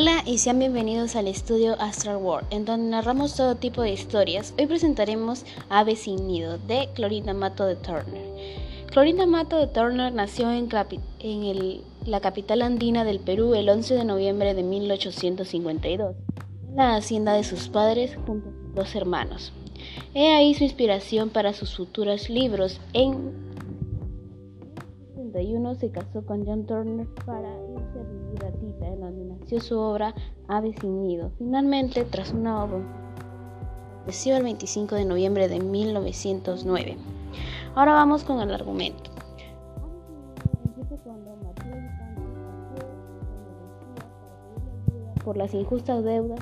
Hola y sean bienvenidos al estudio Astral World, en donde narramos todo tipo de historias. Hoy presentaremos Ave sin nido de Clorinda Mato de Turner. Clorinda Mato de Turner nació en, la capital andina del Perú el 11 de noviembre de 1852, en la hacienda de sus padres junto a dos hermanos. He ahí su inspiración para sus futuros libros. En 1961 se casó con John Turner para irse a vivir a Tita, en donde nació su obra Ave sin nido. Finalmente, tras una obra, falleció el 25 de noviembre de 1909. Ahora vamos con el argumento. por las injustas deudas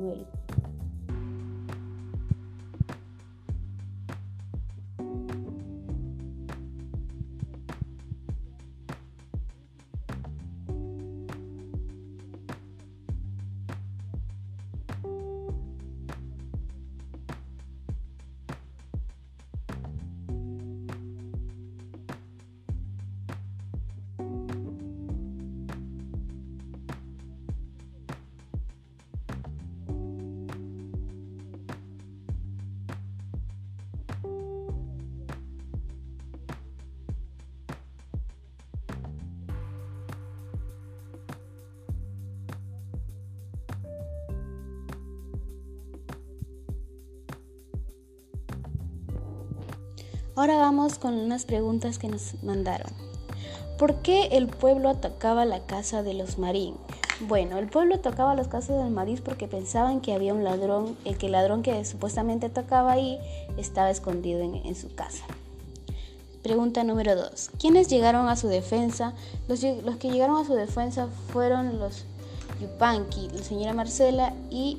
对 Ahora vamos con unas preguntas que nos mandaron. ¿Por qué el pueblo atacaba la casa de los Marín? Bueno, el pueblo atacaba las casas del Marín porque pensaban que había un ladrón, el que el ladrón que supuestamente atacaba ahí estaba escondido en, su casa. Pregunta número 2. ¿Quiénes llegaron a su defensa? Los, que llegaron a su defensa fueron los Yupanqui, la señora Marcela y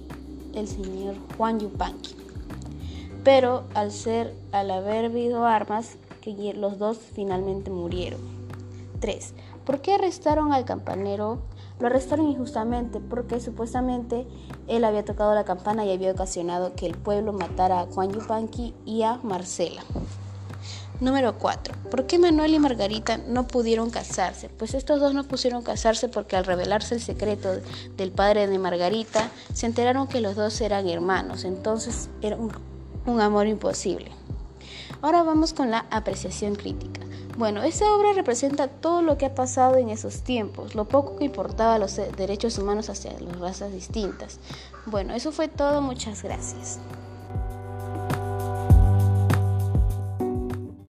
el señor Juan Yupanqui pero al ser al haber habido armas, que los dos finalmente murieron. 3. ¿Por qué arrestaron al campanero? Lo arrestaron injustamente porque supuestamente él había tocado la campana y había ocasionado que el pueblo matara a Juan Yupanqui y a Marcela. Número 4. ¿Por qué Manuel y Margarita no pudieron casarse? Pues estos dos no pusieron casarse porque al revelarse el secreto del padre de Margarita, se enteraron que los dos eran hermanos. Entonces era un un amor imposible. Ahora vamos con la apreciación crítica. Bueno, esta obra representa todo lo que ha pasado en esos tiempos, lo poco que importaba los derechos humanos hacia las razas distintas. Bueno, eso fue todo, muchas gracias.